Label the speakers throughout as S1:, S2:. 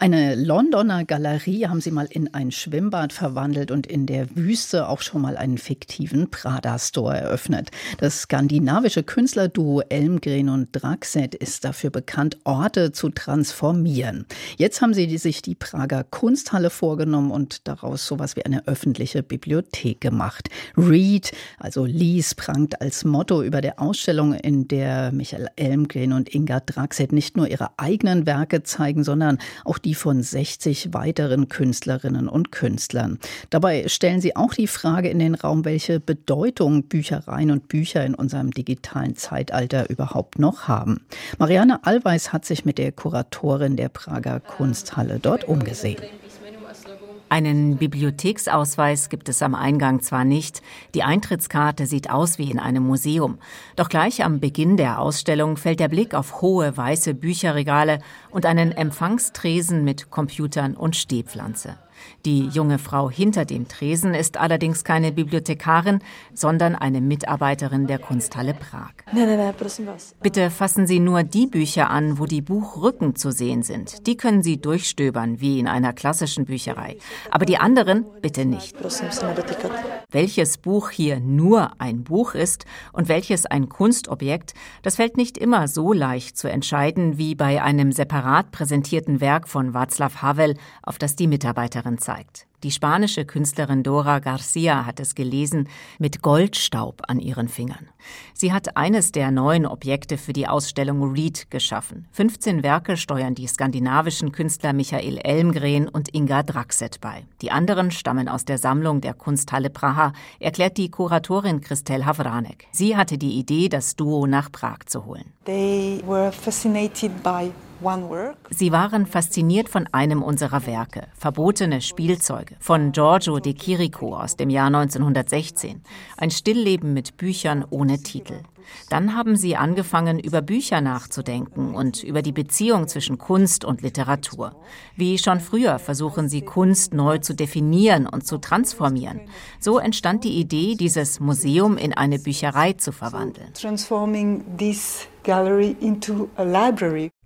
S1: eine Londoner Galerie haben sie mal in ein Schwimmbad verwandelt und in der Wüste auch schon mal einen fiktiven Prada-Store eröffnet. Das skandinavische Künstlerduo Elmgren und Draxet ist dafür bekannt, Orte zu transformieren. Jetzt haben sie sich die Prager Kunsthalle vorgenommen und daraus sowas wie eine öffentliche Bibliothek gemacht. Read, also Lies, prangt als Motto über der Ausstellung, in der Michael Elmgren und Inga Draxet nicht nur ihre eigenen Werke zeigen, sondern auch die die von 60 weiteren Künstlerinnen und Künstlern. Dabei stellen sie auch die Frage in den Raum, welche Bedeutung Büchereien und Bücher in unserem digitalen Zeitalter überhaupt noch haben. Marianne Allweis hat sich mit der Kuratorin der Prager Kunsthalle dort umgesehen.
S2: Einen Bibliotheksausweis gibt es am Eingang zwar nicht, die Eintrittskarte sieht aus wie in einem Museum, doch gleich am Beginn der Ausstellung fällt der Blick auf hohe weiße Bücherregale und einen Empfangstresen mit Computern und Stehpflanze. Die junge Frau hinter dem Tresen ist allerdings keine Bibliothekarin, sondern eine Mitarbeiterin der Kunsthalle Prag. Bitte fassen Sie nur die Bücher an, wo die Buchrücken zu sehen sind. Die können Sie durchstöbern, wie in einer klassischen Bücherei. Aber die anderen bitte nicht. Welches Buch hier nur ein Buch ist und welches ein Kunstobjekt, das fällt nicht immer so leicht zu entscheiden wie bei einem separat präsentierten Werk von Václav Havel, auf das die Mitarbeiterin Jahren zeigt. Die spanische Künstlerin Dora Garcia hat es gelesen mit Goldstaub an ihren Fingern. Sie hat eines der neuen Objekte für die Ausstellung Reed geschaffen. 15 Werke steuern die skandinavischen Künstler Michael Elmgren und Inga Draxet bei. Die anderen stammen aus der Sammlung der Kunsthalle Praha, erklärt die Kuratorin Christel Havranek. Sie hatte die Idee, das Duo nach Prag zu holen. They were fascinated by Sie waren fasziniert von einem unserer Werke, Verbotene Spielzeuge, von Giorgio de Chirico aus dem Jahr 1916. Ein Stillleben mit Büchern ohne Titel. Dann haben sie angefangen, über Bücher nachzudenken und über die Beziehung zwischen Kunst und Literatur. Wie schon früher versuchen sie Kunst neu zu definieren und zu transformieren. So entstand die Idee, dieses Museum in eine Bücherei zu verwandeln.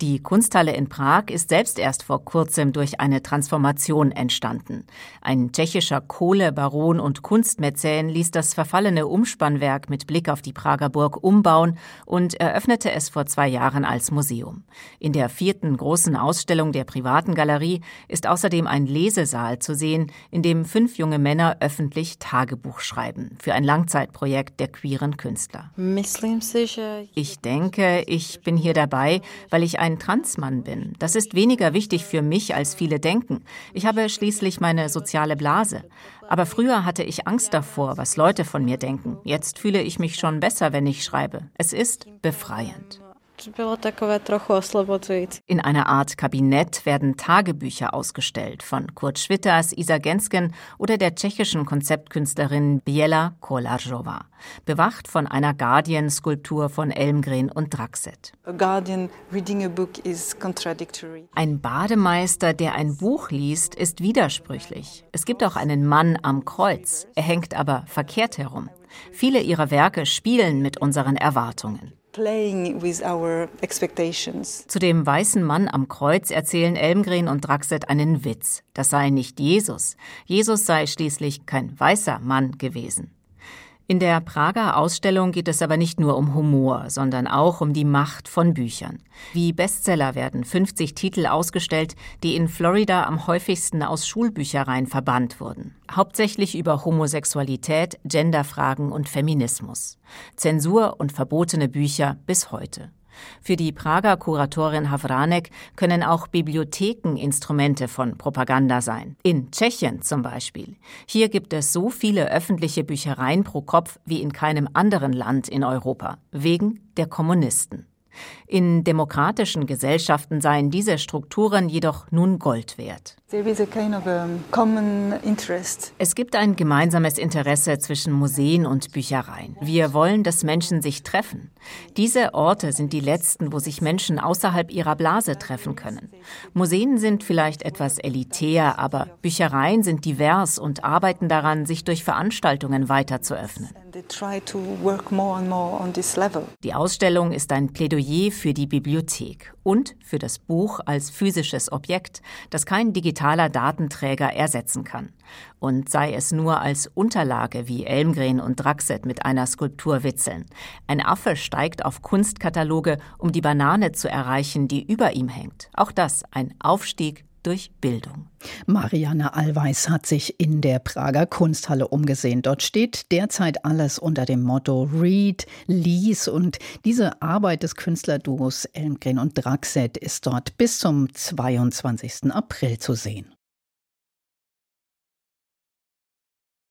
S2: Die Kunsthalle in Prag ist selbst erst vor kurzem durch eine Transformation entstanden. Ein tschechischer Kohlebaron und Kunstmäzen ließ das verfallene Umspannwerk mit Blick auf die Prager Burg umbauen und eröffnete es vor zwei Jahren als Museum. In der vierten großen Ausstellung der privaten Galerie ist außerdem ein Lesesaal zu sehen, in dem fünf junge Männer öffentlich Tagebuch schreiben für ein Langzeitprojekt der queeren Künstler. Ich denke, denke, ich bin hier dabei, weil ich ein Transmann bin. Das ist weniger wichtig für mich, als viele denken. Ich habe schließlich meine soziale Blase. Aber früher hatte ich Angst davor, was Leute von mir denken. Jetzt fühle ich mich schon besser, wenn ich schreibe. Es ist befreiend. In einer Art Kabinett werden Tagebücher ausgestellt von Kurt Schwitters, Isa Gensken oder der tschechischen Konzeptkünstlerin Biela Kolarzowa, bewacht von einer Guardian-Skulptur von Elmgren und Draxet. Ein Bademeister, der ein Buch liest, ist widersprüchlich. Es gibt auch einen Mann am Kreuz, er hängt aber verkehrt herum. Viele ihrer Werke spielen mit unseren Erwartungen. Zu dem weißen Mann am Kreuz erzählen Elmgren und Draxet einen Witz. Das sei nicht Jesus. Jesus sei schließlich kein weißer Mann gewesen. In der Prager Ausstellung geht es aber nicht nur um Humor, sondern auch um die Macht von Büchern. Wie Bestseller werden 50 Titel ausgestellt, die in Florida am häufigsten aus Schulbüchereien verbannt wurden. Hauptsächlich über Homosexualität, Genderfragen und Feminismus. Zensur und verbotene Bücher bis heute. Für die Prager Kuratorin Havranek können auch Bibliotheken Instrumente von Propaganda sein. In Tschechien zum Beispiel. Hier gibt es so viele öffentliche Büchereien pro Kopf wie in keinem anderen Land in Europa. Wegen der Kommunisten. In demokratischen Gesellschaften seien diese Strukturen jedoch nun Gold wert. Es gibt ein gemeinsames Interesse zwischen Museen und Büchereien. Wir wollen, dass Menschen sich treffen. Diese Orte sind die letzten, wo sich Menschen außerhalb ihrer Blase treffen können. Museen sind vielleicht etwas elitär, aber Büchereien sind divers und arbeiten daran, sich durch Veranstaltungen weiter zu öffnen. Die Ausstellung ist ein Plädoyer für die Bibliothek und für das Buch als physisches Objekt, das kein digitaler Datenträger ersetzen kann. Und sei es nur als Unterlage, wie Elmgren und Draxet mit einer Skulptur witzeln. Ein Affe steigt auf Kunstkataloge, um die Banane zu erreichen, die über ihm hängt. Auch das ein Aufstieg durch Bildung.
S1: Marianne Allweis hat sich in der Prager Kunsthalle umgesehen. Dort steht derzeit alles unter dem Motto Read, Lies und diese Arbeit des Künstlerduos Elmgren und Draxet ist dort bis zum 22. April zu sehen.